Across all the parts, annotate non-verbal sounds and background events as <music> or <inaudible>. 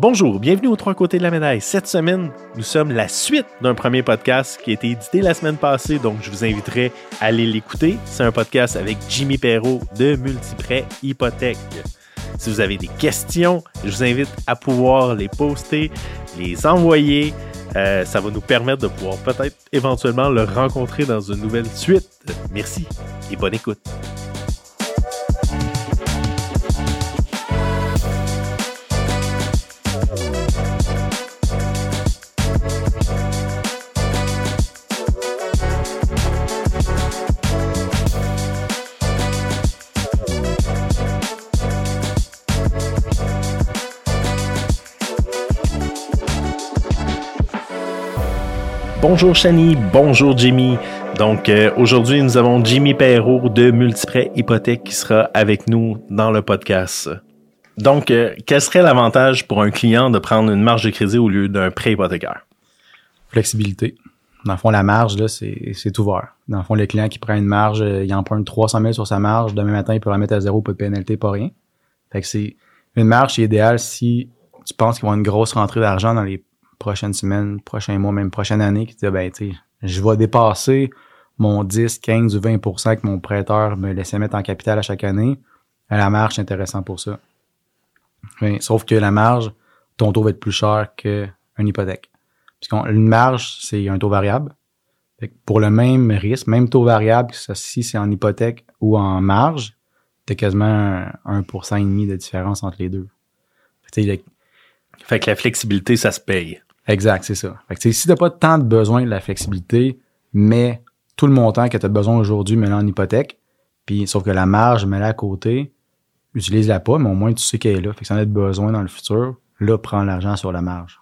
Bonjour, bienvenue aux trois côtés de la médaille. Cette semaine, nous sommes la suite d'un premier podcast qui a été édité la semaine passée, donc je vous inviterai à aller l'écouter. C'est un podcast avec Jimmy Perrault de Multiprêt Hypothèque. Si vous avez des questions, je vous invite à pouvoir les poster, les envoyer. Euh, ça va nous permettre de pouvoir peut-être éventuellement le rencontrer dans une nouvelle suite. Merci et bonne écoute. Bonjour Shani, bonjour Jimmy. Donc euh, aujourd'hui, nous avons Jimmy Perrault de Multiprêt Hypothèque qui sera avec nous dans le podcast. Donc, euh, quel serait l'avantage pour un client de prendre une marge de crédit au lieu d'un prêt hypothécaire? Flexibilité. Dans le fond, la marge, là, c'est, ouvert. Dans le fond, le client qui prend une marge, euh, il emprunte 300 000 sur sa marge. Demain matin, il peut la mettre à zéro, pas de pénalité, pas rien. Fait que c'est une marge, c'est idéal si tu penses qu'il va avoir une grosse rentrée d'argent dans les prochaines semaines, prochains mois, même prochaine année, qui dit, ben, tu je vais dépasser mon 10, 15 ou 20% que mon prêteur me laissait mettre en capital à chaque année. La marge, c'est intéressant pour ça. Sauf que la marge, ton taux va être plus cher qu'une hypothèque. Puisqu'une marge, c'est un taux variable. pour le même risque, même taux variable, si c'est en hypothèque ou en marge, t'as quasiment 1% et demi de différence entre les deux. Fait que la flexibilité, ça se paye. Exact, c'est ça. Fait que, si t'as pas tant de besoin de la flexibilité, mais tout le montant que tu as besoin aujourd'hui, mets-le en hypothèque, puis sauf que la marge, mets-la à côté, utilise-la pas, mais au moins tu sais qu'elle est là. Fait que si en as besoin dans le futur, là, prends l'argent sur la marge.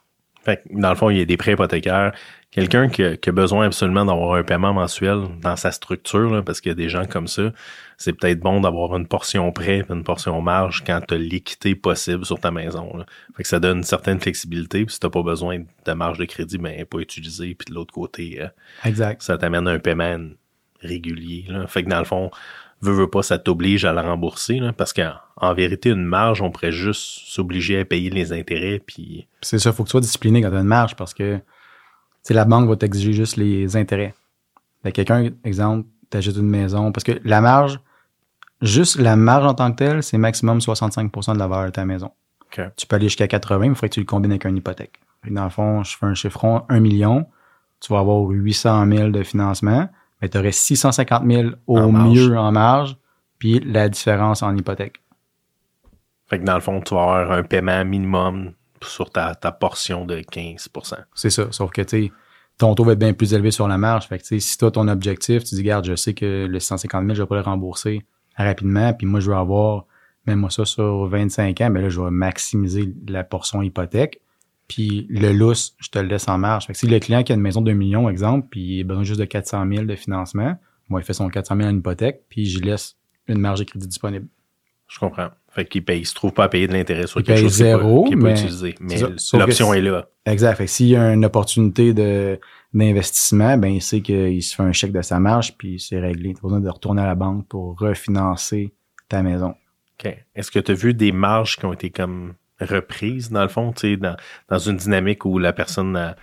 Fait que, dans le fond, il y a des prêts hypothécaires. Quelqu'un qui, a besoin absolument d'avoir un paiement mensuel dans sa structure, parce qu'il y a des gens comme ça, c'est peut-être bon d'avoir une portion prêt, une portion marge quand tu as l'équité possible sur ta maison. Fait que ça donne une certaine flexibilité. Puis si tu pas besoin de marge de crédit, ben pas utilisé. Puis de l'autre côté, euh, exact. ça t'amène un paiement régulier. Là. Fait que dans le fond, veux, veux pas, ça t'oblige à la rembourser, là, parce qu'en vérité, une marge, on pourrait juste s'obliger à payer les intérêts, puis... C'est ça, faut que tu sois discipliné quand tu as une marge, parce que, la banque va t'exiger juste les intérêts. quelqu'un, exemple, t'achètes une maison, parce que la marge, juste la marge en tant que telle, c'est maximum 65% de la valeur de ta maison. Tu peux aller jusqu'à 80, mais il faudrait que tu le combines avec une hypothèque. dans le fond, je fais un chiffron 1 million, tu vas avoir 800 000 de financement, mais tu aurais 650 000 au mieux en marge, puis la différence en hypothèque. Fait que dans le fond, tu vas avoir un paiement minimum sur ta, portion de 15% C'est ça, sauf que tu ton taux va être bien plus élevé sur la marge. Fait que si as ton objectif, tu dis, regarde, je sais que le 150 000, je vais pas le rembourser rapidement, puis moi, je veux avoir, même moi ça sur 25 ans, mais là, je vais maximiser la portion hypothèque. Puis le lousse, je te le laisse en marge. Fait que si le client qui a une maison de 2 millions, exemple, puis il a besoin juste de 400 000 de financement, moi, il fait son 400 000 en hypothèque, puis je laisse une marge de crédit disponible. Je comprends. Fait qu'il paye, il se trouve pas à payer de l'intérêt sur il quelque chose zéro, qui mais, utiliser. Mais l'option est là. Exact. Fait que s'il y a une opportunité de, d'investissement, ben, il sait qu'il se fait un chèque de sa marge, puis c'est réglé. Tu besoin de retourner à la banque pour refinancer ta maison. OK. Est-ce que tu as vu des marges qui ont été comme reprise, dans le fond, tu sais, dans, dans une dynamique où la personne a,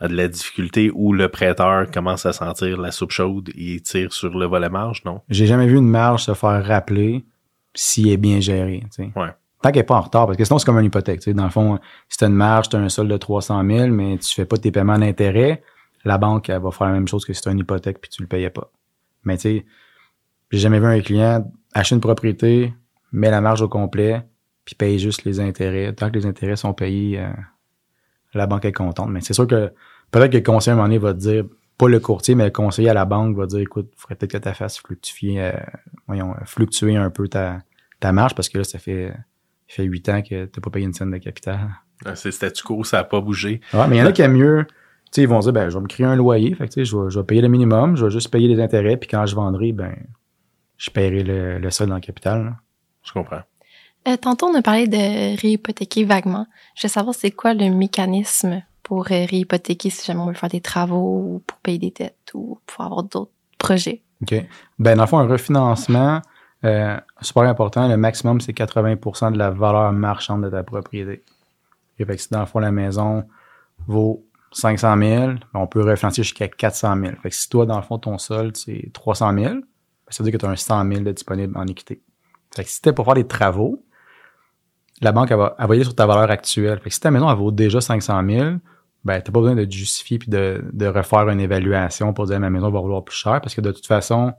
de la difficulté, où le prêteur commence à sentir la soupe chaude et tire sur le volet marge, non? J'ai jamais vu une marge se faire rappeler s'il est bien géré, tu sais. Ouais. Tant qu'elle n'est pas en retard, parce que sinon, c'est comme une hypothèque, tu sais. Dans le fond, si tu as une marge, tu as un solde de 300 000, mais tu fais pas tes paiements d'intérêt, la banque, elle va faire la même chose que si tu as une hypothèque puis tu le payais pas. Mais tu sais, j'ai jamais vu un client acheter une propriété, met la marge au complet, puis paye juste les intérêts. Tant que les intérêts sont payés, euh, la banque est contente. Mais c'est sûr que peut-être que le conseiller à un moment donné va te dire, pas le courtier, mais le conseiller à la banque va dire, écoute, il faudrait peut-être que tu fasses fluctuer, euh, voyons, fluctuer un peu ta, ta marge parce que là, ça fait, ça fait 8 ans que tu pas payé une scène de capital. Ah, c'est statu quo, ça n'a pas bougé. Ouais, mais il y en a qui aiment mieux. Tu sais, ils vont dire, ben, je vais me créer un loyer. Fait que, je vais, je vais payer le minimum, je vais juste payer les intérêts, puis quand je vendrai, ben, je paierai le, le sol dans le capital. Je comprends. Euh, tantôt, on a parlé de réhypothéquer vaguement. Je veux savoir, c'est quoi le mécanisme pour euh, réhypothéquer si jamais on veut faire des travaux ou pour payer des dettes ou pour avoir d'autres projets? OK. Ben, dans le fond, un refinancement, euh, super important, le maximum, c'est 80% de la valeur marchande de ta propriété. Et fait que si dans le fond, la maison vaut 500 000, ben, on peut refinancer jusqu'à 400 000. Fait que si toi, dans le fond, ton solde, c'est 300 000, ben, ça veut dire que tu as un 100 000 de disponible en équité. Fait que si c'était pour faire des travaux, la banque, elle va, elle va aller sur ta valeur actuelle. Fait que si ta maison, elle vaut déjà 500 000, ben, t'as pas besoin de te justifier puis de, de refaire une évaluation pour dire ma maison va valoir plus cher parce que de toute façon,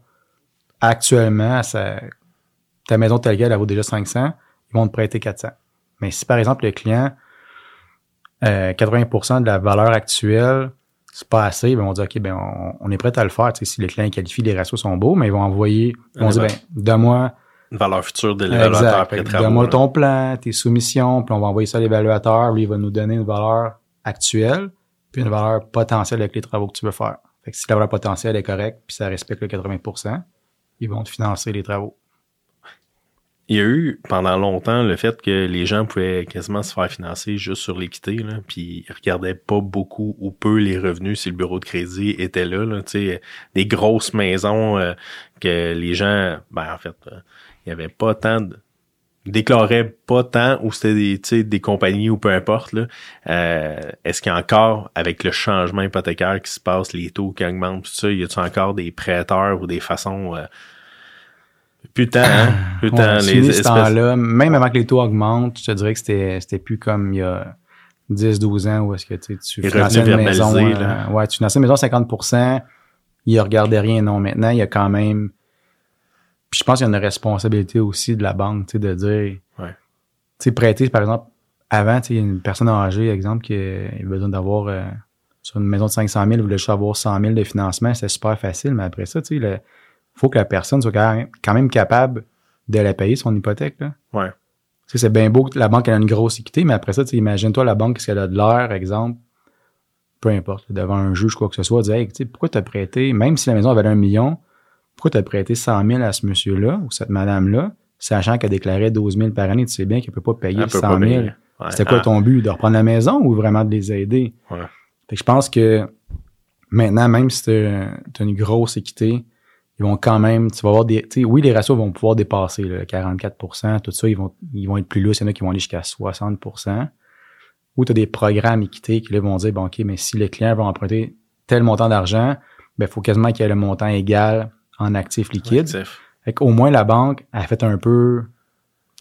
actuellement, ça, ta maison telle qu'elle, elle vaut déjà 500, ils vont te prêter 400. Mais si par exemple le client, euh, 80% de la valeur actuelle, c'est pas assez, ben on dit OK, ben on, on est prêt à le faire. Si le client qualifie, les ratios sont beaux, mais ils vont envoyer, ils vont dire ben, donne-moi Une valeur future de l'évaluateur après travaux. Donne-moi ton plan, tes soumissions, puis on va envoyer ça à l'évaluateur. Lui, il va nous donner une valeur actuelle, puis une valeur potentielle avec les travaux que tu veux faire. Fait que si la valeur potentielle est correcte, puis ça respecte le 80% ils vont te financer les travaux. Il y a eu pendant longtemps le fait que les gens pouvaient quasiment se faire financer juste sur l'équité, puis ils regardaient pas beaucoup ou peu les revenus si le bureau de crédit était là. des grosses maisons euh, que les gens, ben en fait, euh, il y avait pas tant de déclaraient pas tant ou c'était des, tu sais, des compagnies ou peu importe là. Euh, Est-ce qu'il y a encore avec le changement hypothécaire qui se passe, les taux qui augmentent, tout ça, y a-t-il encore des prêteurs ou des façons euh, Putain, hein? <clears throat> Putain, Ouais, les espèces... temps-là, même avant que les taux augmentent, je te dirais que c'était, plus comme il y a 10-12 ans où est-ce que tu, sais, tu Les finançais une maison. euh, là. ouais, tu finançais une maison à 50 il regardait rien. Non, maintenant, il y a quand même. Puis je pense qu'il y a une responsabilité aussi de la banque, tu sais, de dire. Ouais. Tu sais, prêter, par exemple, avant, tu sais, il y a une personne âgée, exemple, qui a besoin d'avoir. euh, sur une maison de 500 000, il voulait juste avoir 100 000 de financement, c'est super facile, mais après ça, tu sais, il faut que la personne soit quand même, quand même capable de la payer, son hypothèque, là. Ouais. Tu sais, c'est bien beau que la banque elle a une grosse équité, mais après ça, tu sais, imagine-toi la banque, qu'est-ce qu'elle a de l'air, exemple, peu importe, devant un juge, quoi que ce soit, dire, hey, tu sais, pourquoi t'as prêté, même si la maison valait un million, pourquoi t'as prêté 100 000 à ce monsieur-là ou cette madame-là, sachant qu'elle déclarait 12 000 par année, tu sais bien qu'elle peut pas payer Elle peut 100 pas 000. payer. Ouais. C'était quoi Ah, ton but? De reprendre la maison ou vraiment de les aider? Ouais. Fait que je pense que maintenant, même si t'as as une grosse équité, ils vont quand même, tu vas avoir des, tu sais, oui, les ratios vont pouvoir dépasser le 44% tout ça, ils vont, ils vont être plus lourds. Il y en a qui vont aller jusqu'à 60 Ou tu as des programmes équité qui là, vont dire, bon, OK, mais si le client va emprunter tel montant d'argent, ben, il faut quasiment qu'il y ait le montant égal en actifs liquides. actif. Fait qu'au moins, la banque a fait un peu,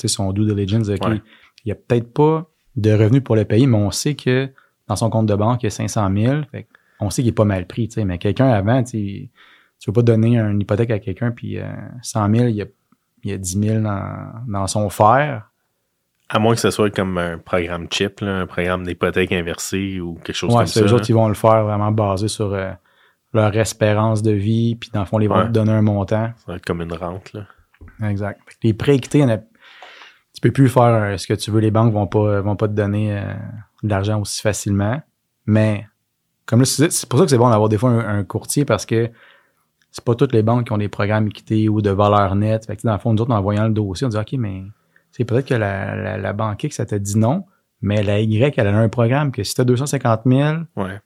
son due diligence. OK, Ouais. il y a peut-être pas de revenus pour le payer, mais on sait que dans son compte de banque, il y a 500 000. Fait on sait qu'il est pas mal pris. Mais quelqu'un avant, tu tu veux pas donner une hypothèque à quelqu'un, puis euh, 100 000, il y a, il y a 10 000 dans, dans son fer. À moins que ce soit comme un programme chip, là, un programme d'hypothèque inversée ou quelque chose Ouais, comme c'est ça. eux là. autres, ils vont le faire vraiment basé sur euh, leur espérance de vie, puis dans le fond, ils vont Ouais. te donner un montant. Ça va être comme une rente. Là. Exact. Les prêts équités, a- tu peux plus faire euh, ce que tu veux. Les banques vont pas, vont pas te donner euh, de l'argent aussi facilement. Mais comme là, c'est pour ça que c'est bon d'avoir des fois un, un courtier parce que c'est pas toutes les banques qui ont des programmes équité ou de valeur nette. Fait que, dans le fond, nous autres, en voyant le dossier, on dit OK, mais c'est peut-être que la, la, la banque X, ça t'a dit non, mais la Y, elle a un programme que si tu as 250 000 Ouais.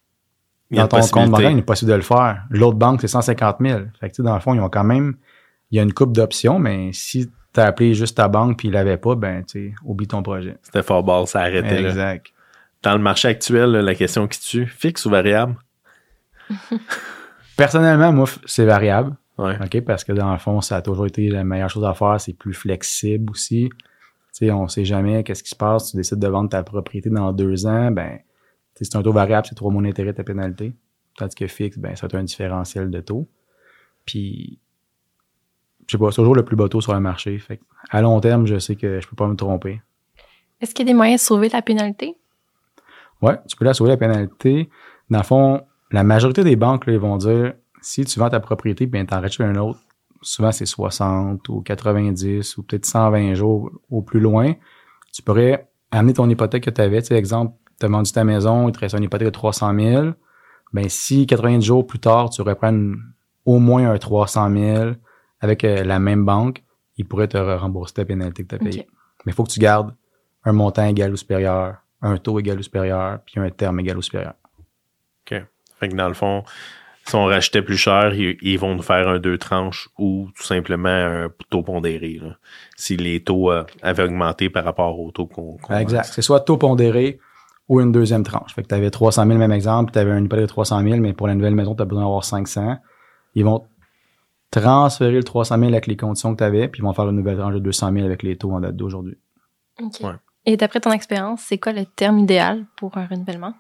Dans ton compte bancaire, il est possible de le faire. L'autre banque, c'est 150 000. Fait que, tu sais, dans le fond, ils ont quand même, il y a une coupe d'options, mais si tu as appelé juste ta banque puis il l'avait pas, ben, tu sais, oublie ton projet. C'était fort ball, ça arrêtait. Là. Exact. Dans le marché actuel, la question qui tue, fixe ou variable? <laughs> Personnellement, moi, c'est variable. Ouais. OK? Parce que dans le fond, ça a toujours été la meilleure chose à faire. C'est plus flexible aussi. Tu sais, on sait jamais qu'est-ce qui se passe. Tu décides de vendre ta propriété dans deux ans, ben, sais, c'est un taux variable, c'est trois mois d'intérêt de ta pénalité. Tandis que fixe, ben, c'est un différentiel de taux. Puis, je sais pas, c'est toujours le plus bas taux sur le marché. Fait à long terme, je sais que je peux pas me tromper. Est-ce qu'il y a des moyens de sauver la pénalité? Ouais, tu peux la sauver la pénalité. Dans le fond, la majorité des banques, là, ils vont dire, si tu vends ta propriété, bien, t'en rachètes un autre, souvent c'est 60 ou 90 ou peut-être 120 jours au plus loin. Tu pourrais amener ton hypothèque que tu avais. Tu sais, exemple, tu as vendu ta maison, il te reste une hypothèque de 300 000. Ben, si 90 jours plus tard, tu reprends une- au moins un 300 000 avec euh, la même banque, ils pourraient te rembourser ta pénalité que tu as payée. Mais il faut que tu gardes un montant égal ou supérieur, un taux égal ou supérieur, puis un terme égal ou supérieur. OK. Fait que dans le fond, si on rachetait plus cher, ils, ils vont nous faire un deux tranches ou tout simplement un taux pondéré. Là. Si les taux euh, avaient augmenté par rapport au taux qu'on qu'on exact. C'est soit taux pondéré ou une deuxième tranche. Fait que tu avais 300 000, même exemple, tu avais un hypothèque de 300 000, mais pour la nouvelle maison, tu as besoin d'avoir 500. Ils vont transférer le 300 000 avec les conditions que tu avais, puis ils vont faire une nouvelle tranche de 200 000 avec les taux en date d'aujourd'hui. OK. Ouais. Et d'après ton expérience, c'est quoi le terme idéal pour un renouvellement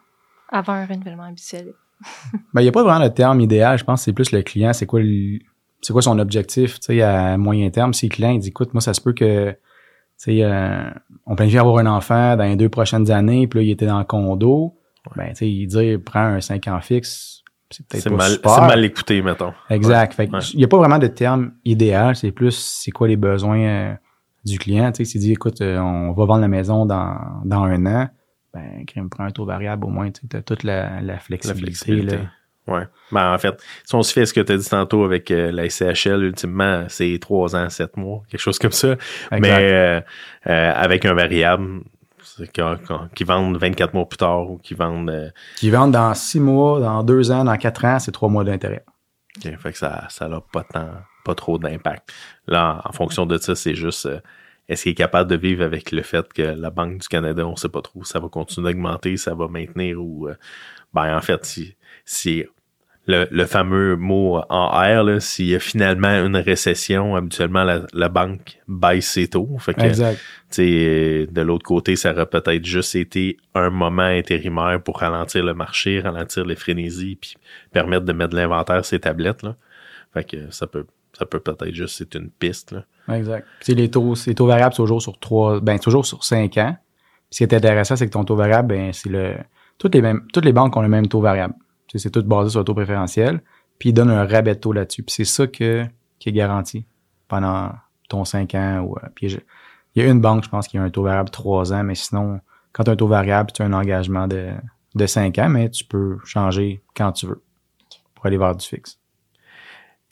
avant un renouvellement habituel? <laughs> Ben, il n'y a pas vraiment de terme idéal. Je pense que c'est plus le client, c'est quoi le- c'est quoi son objectif, tu sais, à moyen terme. Si le client, il dit, écoute, moi, ça se peut que, sais, euh, on planifie avoir un enfant dans les deux prochaines années, puis là, il était dans le condo. Ben, tu sais, il dit, prends un 5 ans fixe. C'est peut-être mal, c'est mal écouté, mettons. Exact. Fait Ouais. il n'y a pas vraiment de terme idéal. C'est plus, c'est quoi les besoins euh, du client. Tu sais, s'il dit, écoute, euh, on va vendre la maison dans, dans un an, ben, crème, prend un taux variable au moins. Tu as toute la, la La flexibilité. flexibilité. là. Ouais. Ben, en fait, si on se fait ce que tu as dit tantôt avec euh, la SCHL, ultimement, c'est trois ans, sept mois, quelque chose comme ça. Exact. Mais euh, euh, avec un variable, qu'on- qui vendent 24 mois plus tard ou qui vendent. euh, Qui vendent dans six mois, dans deux ans, dans quatre ans, c'est trois mois d'intérêt. ok, fait que ça ça n'a pas tant, pas trop d'impact. Là, en, en fonction de ça, c'est juste euh, est-ce qu'il est capable de vivre avec le fait que la Banque du Canada, on sait pas trop, ça va continuer d'augmenter, ça va maintenir ou ben en fait, si, si le, le fameux mot en R, là, s'il y a finalement une récession, habituellement la, la banque baisse ses taux. Fait que Exact. sais, de l'autre côté, ça aurait peut-être juste été un moment intérimaire pour ralentir le marché, ralentir les frénésies, puis permettre de mettre de l'inventaire ces tablettes. Là. Fait que ça peut ça peut peut-être juste c'est une piste. Là. Exact. Puis les taux, les taux variables, c'est toujours sur trois, ben, toujours sur cinq ans. Puis ce qui est intéressant, c'est que ton taux variable, ben, c'est le, toutes les mêmes, toutes les banques ont le même taux variable. C'est tout basé sur le taux préférentiel. Puis ils donnent un rabais de taux là-dessus. Puis c'est ça que, qui est garanti pendant ton cinq ans. Ou, euh, puis il y a une banque, je pense, qui a un taux variable trois ans, mais sinon, quand tu as un taux variable, tu as un engagement de, de cinq ans, mais tu peux changer quand tu veux pour aller vers du fixe.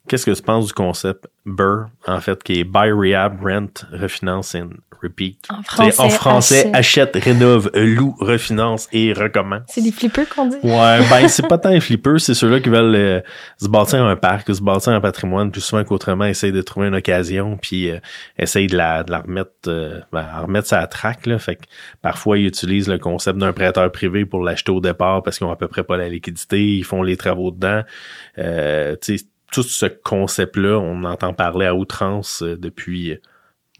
Qu'est-ce que tu penses du concept BRR, en fait, qui est Buy, Rehab, Rent, Refinance and Repeat? En sais, en français, achète. achète, rénove, loue, refinance et recommence. C'est des flippers qu'on dit? Ouais, ben c'est <laughs> pas tant les flippers, c'est ceux-là qui veulent euh, se bâtir un parc, se bâtir un patrimoine, plus souvent qu'autrement, essayent de trouver une occasion, puis euh, essayent de la, de la remettre, euh, ben, à remettre à track, là. Fait que parfois, ils utilisent le concept d'un prêteur privé pour l'acheter au départ parce qu'ils ont à peu près pas la liquidité, ils font les travaux dedans. Euh, sais, tout ce concept-là, on entend parler à outrance euh, depuis... euh,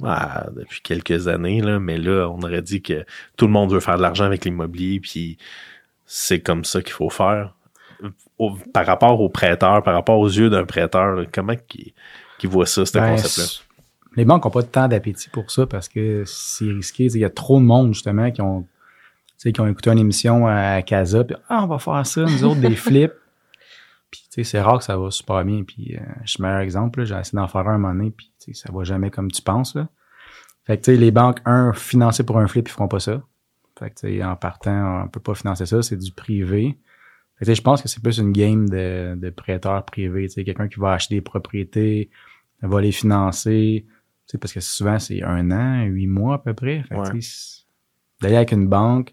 ah, depuis quelques années, là, mais là, on aurait dit que tout le monde veut faire de l'argent avec l'immobilier, puis c'est comme ça qu'il faut faire. Au- par rapport aux prêteurs, par rapport aux yeux d'un prêteur, là, comment qu'il qu'il voit ça, ce Ben, concept-là? Les banques n'ont pas tant d'appétit pour ça parce que c'est risqué. Il y a trop de monde, justement, qui ont, qui ont écouté une émission à Casa, puis ah, on va faire ça, nous autres, des <laughs> flips. Puis, tu sais, c'est rare que ça va super bien. Puis, euh, je suis meilleur exemple, là, j'ai essayé d'en faire un un moment donné, puis, tu sais, ça va jamais comme tu penses, là. Fait que, tu sais, les banques, un, financées pour un flip, ils feront pas ça. Fait que, tu sais, en partant, on peut pas financer ça, c'est du privé. Fait que, tu sais, je pense que c'est plus une game de, de prêteur privé, tu sais, quelqu'un qui va acheter des propriétés, va les financer, tu sais, parce que souvent, c'est un an, huit mois à peu près. Fait Ouais. tu sais, d'aller avec une banque,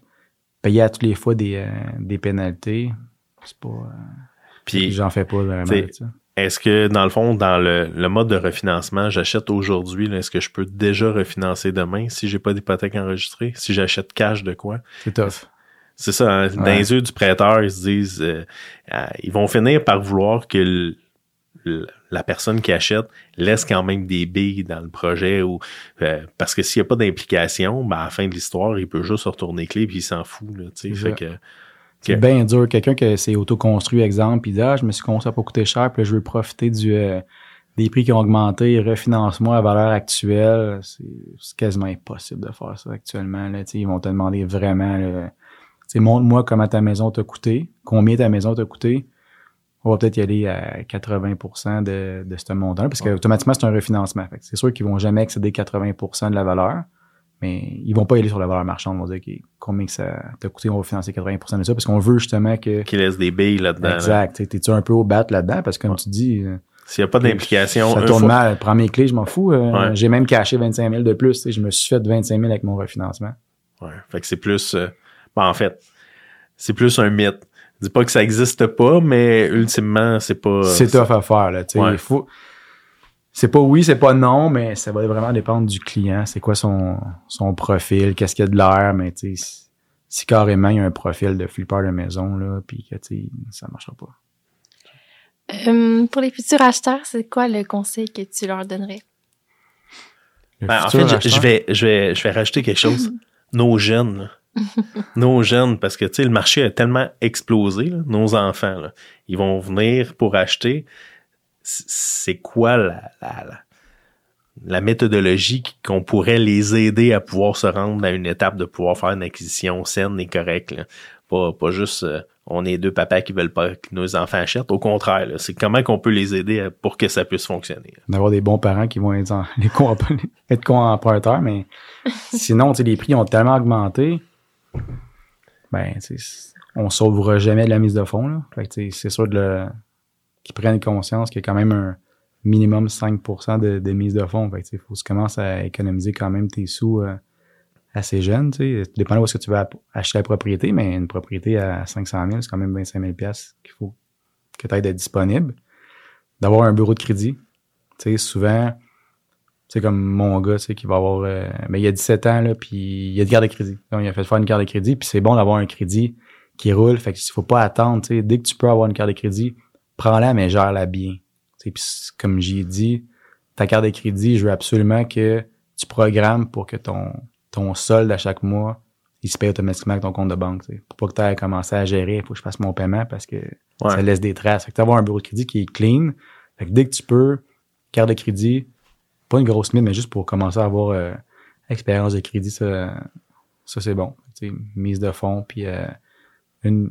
payer à toutes les fois des, euh, des pénalités, c'est pas... euh, Puis, J'en fais pas vraiment est-ce que, dans le fond, dans le, le mode de refinancement, j'achète aujourd'hui, est-ce que je peux déjà refinancer demain si j'ai pas d'hypothèque enregistrée? Si j'achète cash de quoi? C'est tough. C'est ça, hein, dans Ouais. les yeux du prêteur, ils se disent, euh, euh, ils vont finir par vouloir que le- le- la personne qui achète laisse quand même des billes dans le projet ou euh, parce que s'il n'y a pas d'implication, ben à la fin de l'histoire, il peut juste retourner clé puis il s'en fout là, tu sais, C'est fait que C'est bien dur. Quelqu'un qui s'est auto-construit, exemple, puis dit Ah, je me suis construit, pas coûté cher, puis là, je veux profiter du, euh, des prix qui ont augmenté, refinance-moi à valeur actuelle. C'est quasiment impossible de faire ça actuellement. Là. Ils vont te demander vraiment montre-moi comment ta maison t'a coûté, combien ta maison t'a coûté. On va peut-être y aller à 80 de, de ce montant parce que automatiquement, c'est un refinancement. C'est sûr qu'ils vont jamais excéder 80% de la valeur, mais ils vont pas y aller sur la valeur marchande. Ils vont dire combien que ça t'a coûté, on va financer 80% de ça parce qu'on veut justement que. qui laisse des billes là-dedans. là. Exact. T'es- T'es-tu un peu au bat là-dedans? Parce que comme Ouais. tu dis, euh, S'il n'y a pas d'implication, ça tourne fois- mal. Prends mes clés, je m'en fous. Euh, Ouais. J'ai même caché 25 000 de plus. Je me suis fait 25 000 avec mon refinancement. Ouais, fait que c'est plus euh, ben, en fait, c'est plus un mythe. Je dis pas que ça existe pas, mais ultimement, c'est pas c'est tough à faire. Là. Ouais. Il faut... C'est pas oui, c'est pas non, mais ça va vraiment dépendre du client. C'est quoi son, son profil, qu'est-ce qu'il y a de l'air, mais tu sais, si carrément il y a un profil de flipper de maison, là, puis que, tu sais, ça marchera pas. Euh, pour les futurs acheteurs, c'est quoi le conseil que tu leur donnerais? Le Ben, en fait, je, vais, je, vais, je vais rajouter quelque chose. <laughs> Nos jeunes. là. <laughs> Nos jeunes, parce que tu sais, le marché a tellement explosé, là, nos enfants, là, ils vont venir pour acheter. C'est quoi la, la, la, la méthodologie qu'on pourrait les aider à pouvoir se rendre à une étape de pouvoir faire une acquisition saine et correcte? là? Pas, pas juste euh, on est deux papas qui veulent pas que nos enfants achètent. Au contraire, c'est comment qu'on peut les aider à- pour que ça puisse fonctionner. d'avoir des bons parents qui vont être, en- <laughs> les co <laughs> être co-emprunteurs, mais <laughs> sinon, tu sais, les prix ont tellement augmenté, ben, on sauvera jamais de la mise de fonds, là. Fait c'est sûr de le, qu'ils prennent conscience qu'il y a quand même un minimum 5% de, de mise de fonds. Fait que, faut que tu commences à économiser quand même tes sous euh, assez jeune, tu sais. Tout dépend de où est-ce que tu vas acheter la propriété, mais une propriété à 500 000, c'est quand même 25 000 piastres qu'il faut que tu aies d'être disponible. D'avoir un bureau de crédit. Tu sais, souvent, c'est comme mon gars, tu sais, qui va avoir... euh, mais il a 17 ans, là, puis il a de carte de crédit. Donc, il a fait faire une carte de crédit, puis c'est bon d'avoir un crédit qui roule. Fait qu'il faut pas attendre, tu sais. Dès que tu peux avoir une carte de crédit, prends-la, mais gère-la bien. Puis comme j'ai dit, ta carte de crédit, je veux absolument que tu programmes pour que ton, ton solde à chaque mois, il se paye automatiquement avec ton compte de banque. tu sais. Pour pas que tu aies commencé à gérer, il faut que je fasse mon paiement parce que Ouais. ça laisse des traces. Fait que d'avoir un bureau de crédit qui est clean. Fait que dès que tu peux, carte de crédit, pas une grosse mine, mais juste pour commencer à avoir euh, expérience de crédit, ça, ça c'est bon. Tu sais, mise de fonds, puis euh, une,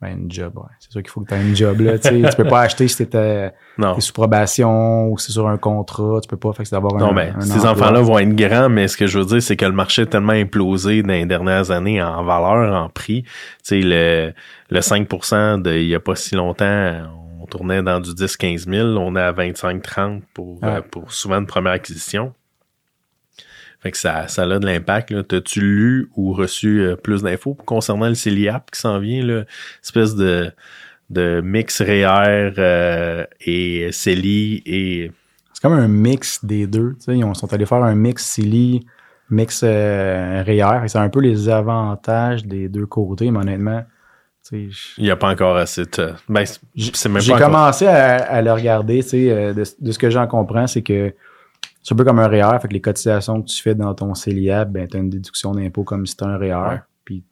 ben, une job. Ouais. C'est sûr qu'il faut que tu aies une job. Là, <laughs> tu peux pas acheter si t'étais t'es sous probation ou c'est sur un contrat. Tu peux pas. Fait que c'est d'avoir un Non, mais un ces enfants-là vont être grands, mais ce que je veux dire, c'est que le marché est tellement implosé dans les dernières années en valeur, en prix. Tu sais, le, le 5 de, il y a pas si longtemps, on tournait dans du 10-15 000. On est à 25-30 pour, Ouais. euh, pour souvent une première acquisition. Fait que ça, ça a de l'impact. là. T'as-tu lu ou reçu euh, plus d'infos concernant le CELIAP qui s'en vient, là? Espèce de, de mix REER euh, et CELI et C'est comme un mix des deux. tu sais. Ils ont- sont allés faire un mix Silly, mix euh, REER. C'est un peu les avantages des deux côtés, mais honnêtement, tu sais, je- Il n'y a pas encore assez de. Ben, c'est- c'est même J'ai commencé à, à le regarder, tu sais, euh, de, de ce que j'en comprends, c'est que c'est un peu comme un REER, fait que les cotisations que tu fais dans ton CELIAP, ben, tu as une déduction d'impôt comme si c'était un REER, Ouais. puis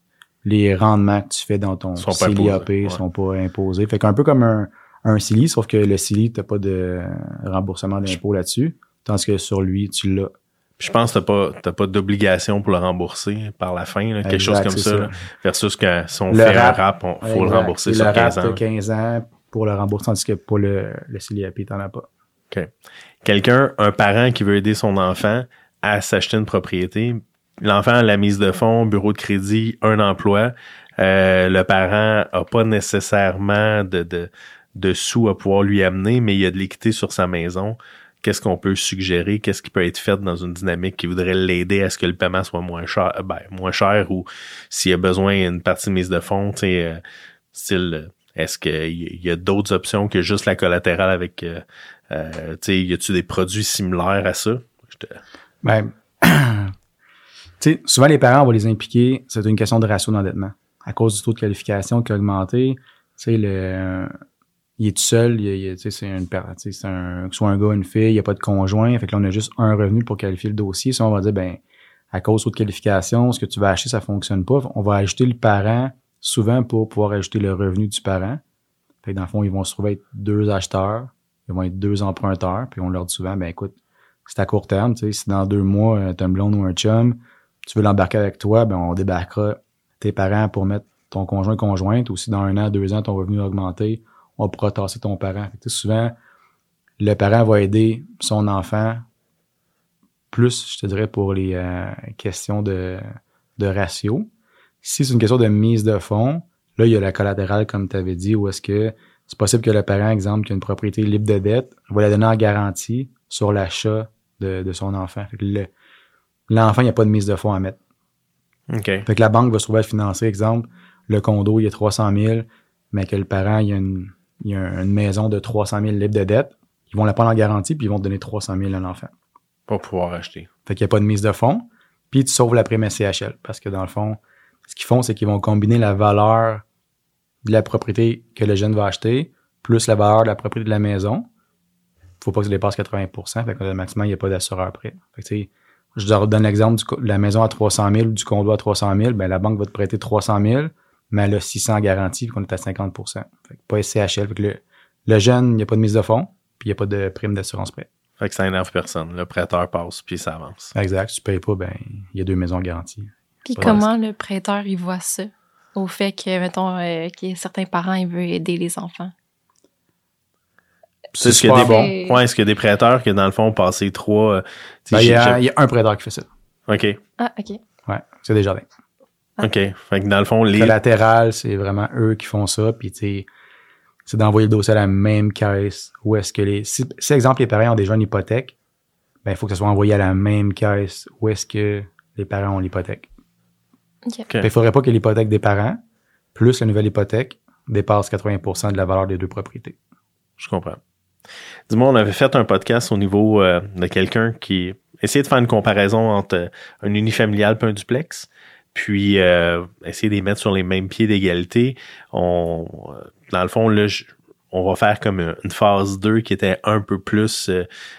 les rendements que tu fais dans ton Sont pas CELIAP ouais. sont pas imposés. Fait qu'un peu comme un, un CELI, sauf que le CELI, t'as pas de remboursement d'impôt là-dessus, tandis que sur lui, tu l'as. Puis je pense que t'as pas, t'as pas d'obligation pour le rembourser par la fin, là, quelque Exact, chose comme ça. ça. là. versus que si on Le fait rap, un rap, on faut le rembourser sur le 15 RAP, ans. t'as 15 ans pour le rembourser, tandis que pour le, le CELIAP, t'en as pas. Quelqu'un, un parent qui veut aider son enfant à s'acheter une propriété, l'enfant a la mise de fonds, bureau de crédit, un emploi, euh, le parent a pas nécessairement de, de, de sous à pouvoir lui amener, mais il a de l'équité sur sa maison. Qu'est-ce qu'on peut suggérer? Qu'est-ce qui peut être fait dans une dynamique qui voudrait l'aider à ce que le paiement soit moins cher, ben, moins cher ou s'il a besoin d'une partie de mise de fonds, tu sais, euh, style, euh, est-ce qu'il y a d'autres options que juste la collatérale avec, euh, euh, tu sais, y a-tu des produits similaires à ça? Te- Ben, <clears throat> souvent les parents, on va les impliquer, c'est une question de ratio d'endettement. À cause du taux de qualification qui a augmenté, le, il est tout seul, c'est une c'est un, soit un gars, une fille, il n'y a pas de conjoint, fait que là, on a juste un revenu pour qualifier le dossier. Si on va dire, ben, à cause du taux de qualification, ce que tu vas acheter, ça fonctionne pas, on va ajouter le parent souvent pour pouvoir ajouter le revenu du parent. Fait que dans le fond, ils vont se trouver être deux acheteurs, ils vont être deux emprunteurs, puis on leur dit souvent, ben écoute, c'est à court terme, tu sais, si dans deux mois, euh, t'as un blonde ou un chum, tu veux l'embarquer avec toi, ben on débarquera tes parents pour mettre ton conjoint conjointe, ou si dans un an, deux ans, ton revenu a augmenté, on pourra tasser ton parent. Fait que, tu souvent, le parent va aider son enfant plus, je te dirais, pour les euh, questions de, de ratio. Si c'est une question de mise de fonds, là, il y a la collatérale, comme tu avais dit, où est-ce que c'est possible que le parent, exemple, qui a une propriété libre de dette, va la donner en garantie sur l'achat de, de son enfant. Que le- l'enfant, il n'y a pas de mise de fonds à mettre. OK. Fait que la banque va se trouver à financer, exemple, le condo, il y a 300 000, mais que le parent, il y a une, il y a une maison de 300 000 libre de dette. Ils vont la prendre en garantie, puis ils vont te donner 300 000 à l'enfant. Pour pouvoir acheter. Fait qu'il n'y a pas de mise de fonds. Puis tu sauves la prime SCHL. Parce que dans le fond, ce qu'ils font, c'est qu'ils vont combiner la valeur de la propriété que le jeune va acheter plus la valeur de la propriété de la maison. Faut pas que ça dépasse 80 Fait que le maximum, il n'y a pas d'assureur prêt. Fait que, je leur donne l'exemple de la maison à 300 000 ou du condo à 300 000. Ben, la banque va te prêter 300 000, mais elle a 600 garanties, qu'on est à 50 Fait que pas SCHL. Fait que le, le jeune, il n'y a pas de mise de fonds, puis il n'y a pas de prime d'assurance prêt. Fait que ça énerve personne. Le prêteur passe, puis ça avance. Exact. Si tu payes pas, ben, il y a deux maisons garanties. Puis comment le prêteur, il voit ça? Au fait que, mettons, euh, que certains parents, ils veulent aider les enfants. C'est ce qu'il y a des bons. Ouais, est-ce qu'il y a des prêteurs qui, dans le fond, passé trois. Euh, ben, il, y a, il y, a, un prêteur qui fait ça. OK. Ah, OK. Ouais, c'est des jardins. Ah. OK. Fait que dans le fond, les. Collatéral, c'est vraiment eux qui font ça. Puis, tu sais, c'est d'envoyer le dossier à la même caisse. Où est-ce que les. Si, si, exemple, les parents ont déjà une hypothèque, ben, il faut que ça soit envoyé à la même caisse. Où est-ce que les parents ont l'hypothèque? Il ne faudrait pas que l'hypothèque des parents, plus la nouvelle hypothèque, dépasse 80% de la valeur des deux propriétés. Je comprends. Dis-moi, on avait fait un podcast au niveau euh, de quelqu'un qui essayait de faire une comparaison entre euh, un unifamilial et un duplex, puis euh, essayer de les mettre sur les mêmes pieds d'égalité. On, dans le fond, là, on va faire comme une phase 2 qui était un peu plus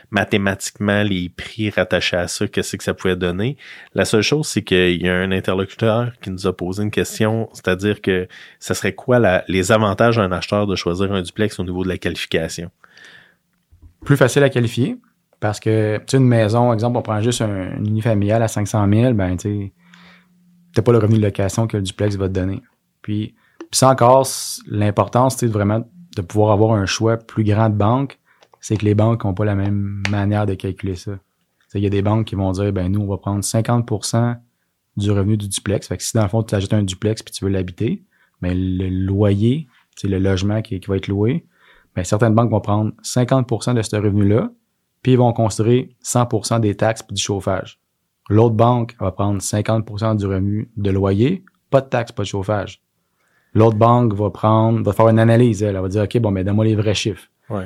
mathématiquement les prix rattachés à ça, qu'est-ce que ça pouvait donner. La seule chose, c'est qu'il y a un interlocuteur qui nous a posé une question, c'est-à-dire que ça serait quoi les avantages d'un acheteur de choisir un duplex au niveau de la qualification? plus facile à qualifier parce que, tu sais, une maison, exemple, on prend juste un, une unifamiliale à 500 000, ben, tu sais, pas le revenu de location que le duplex va te donner. Puis, puis ça encore, l'importance, c'est vraiment de pouvoir avoir un choix plus grand de banques, c'est que les banques n'ont pas la même manière de calculer ça. Il y a des banques qui vont dire, ben nous, on va prendre 50% du revenu du duplex. Que si dans le fond, tu achètes un duplex puis tu veux l'habiter, ben le loyer, c'est le logement qui, va être loué, ben, certaines banques vont prendre 50% de ce revenu-là, puis ils vont considérer 100% des taxes et du chauffage. L'autre banque va prendre 50% du revenu de loyer, pas de taxes, pas de chauffage. L'autre banque va prendre, va faire une analyse, elle, va dire, OK, bon, mais donne-moi les vrais chiffres. Ouais,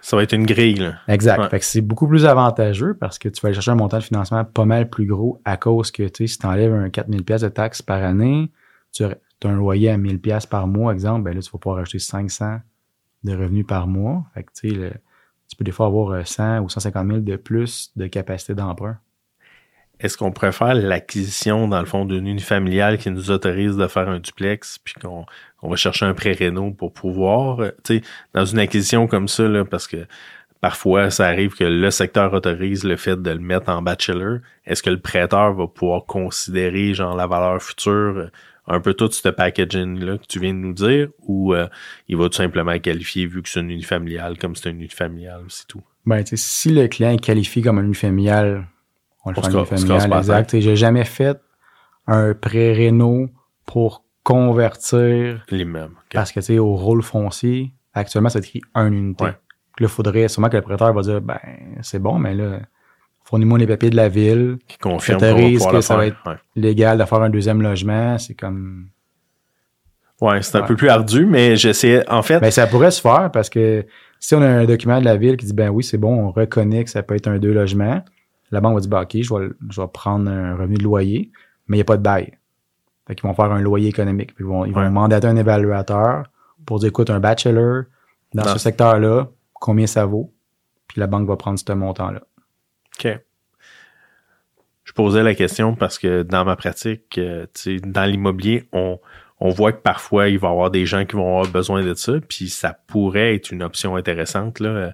ça va être une grille, là. Exact. Fait que c'est beaucoup plus avantageux parce que tu vas aller chercher un montant de financement pas mal plus gros à cause que, tu sais, si tu enlèves un 4000 pièces de taxes par année, tu as un loyer à 1000 pièces par mois, exemple, ben là, tu vas pouvoir acheter 500 de revenus par mois. Fait que, tu sais, tu peux des fois avoir 100 euh, ou 150 000 de plus de capacité d'emprunt. Est-ce qu'on préfère l'acquisition, dans le fond, d'une unifamiliale qui nous autorise de faire un duplex, puis qu'on va chercher un pré réno pour pouvoir, euh, tu sais, dans une acquisition comme ça, là, parce que parfois, ça arrive que le secteur autorise le fait de le mettre en bachelor. Est-ce que le prêteur va pouvoir considérer, genre, la valeur future un peu tout ce packaging-là que tu viens de nous dire ou euh, il va tout simplement qualifier vu que c'est une unifamiliale comme c'est une unifamiliale, c'est tout? Ben, si le client est qualifié comme un unifamilial, on le fait un unifamilial, exact. J'ai jamais fait un pré réno pour convertir l'immeuble. Parce que, tu sais, au rôle foncier, actuellement, ça écrit un unité. Là, il faudrait sûrement que le prêteur va dire, ben, c'est bon, mais là, fournis-moi les papiers de la ville. Qui confirme que ça va être légal de faire un deuxième logement. C'est comme. Ouais, c'est un peu plus ardu, mais j'essaie, en fait. Ben, ça pourrait se faire parce que si on a un document de la ville qui dit, ben oui, c'est bon, on reconnaît que ça peut être un deux logements, la banque va dire, ben, OK, je vais, je vais prendre un revenu de loyer, mais il n'y a pas de bail. Fait qu'ils vont faire un loyer économique. Puis ils vont, ils vont mandater un évaluateur pour dire, écoute, un bachelor dans ce secteur-là, combien ça vaut? Puis la banque va prendre ce montant-là. OK. Je posais la question parce que dans ma pratique, euh, dans l'immobilier, on, on voit que parfois, il va y avoir des gens qui vont avoir besoin de ça, puis ça pourrait être une option intéressante. Là.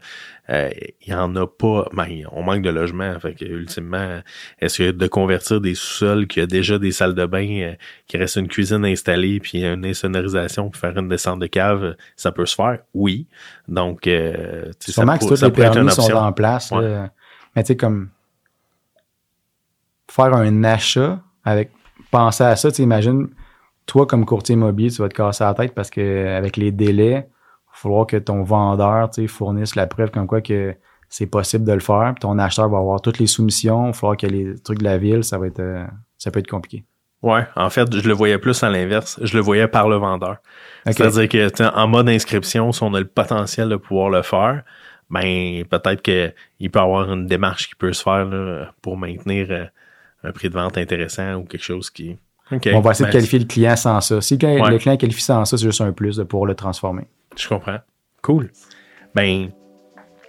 Euh, il y en a pas, ben, on manque de logements. Fait que, ultimement, est-ce que de convertir des sous-sols qui a déjà des salles de bain, euh, qui reste une cuisine installée, puis une insonorisation pour faire une descente de cave, ça peut se faire? Oui. Donc, euh, ça, que toutes les permis sont en place. Mais tu sais, comme faire un achat avec penser à ça, tu imagines, toi comme courtier immobilier, tu vas te casser la tête parce que avec les délais, il va falloir que ton vendeur fournisse la preuve comme quoi que c'est possible de le faire. Puis ton acheteur va avoir toutes les soumissions, il va falloir que les trucs de la ville, ça va être euh, ça peut être compliqué. Ouais, en fait, je le voyais plus à l'inverse. Je le voyais par le vendeur. C'est-à-dire que en mode inscription, si on a le potentiel de pouvoir le faire, ben peut-être qu'il peut y avoir une démarche qui peut se faire pour maintenir euh, un prix de vente intéressant ou quelque chose qui. On va essayer Ben, de qualifier le client sans ça. Si le client, Ouais. le client qualifie sans ça, c'est juste un plus de pouvoir le transformer. Je comprends. Cool. Ben,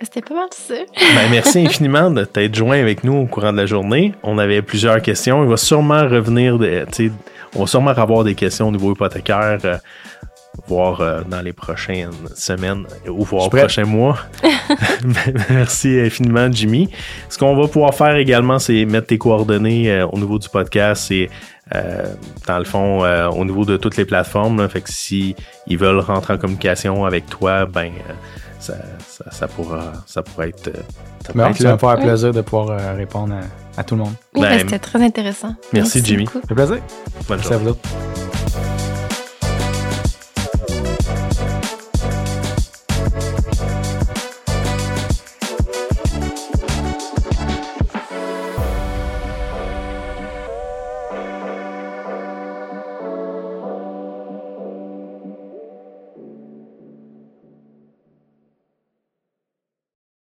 C'était pas mal ça. ben merci <laughs> infiniment de t'être joint avec nous au courant de la journée. On avait plusieurs questions. Il va sûrement revenir, de, tu sais, on va sûrement avoir des questions au niveau hypothécaire, euh, voir euh, dans les prochaines semaines ou voir prochains mois. <laughs> <laughs> merci infiniment, Jimmy. Ce qu'on va pouvoir faire également, c'est mettre tes coordonnées euh, au niveau du podcast et euh, dans le fond, euh, au niveau de toutes les plateformes. là. fait que si ils veulent rentrer en communication avec toi, ben euh, ça, ça, ça pourra, ça pourra être. ça pourra être ça va me faire Oui. plaisir de pouvoir euh, répondre à, à tout le monde. Oui, Ben, ben, c'était très intéressant. merci, Jimmy. beaucoup. Ça fait plaisir. Bonne Merci à journée. vous autres.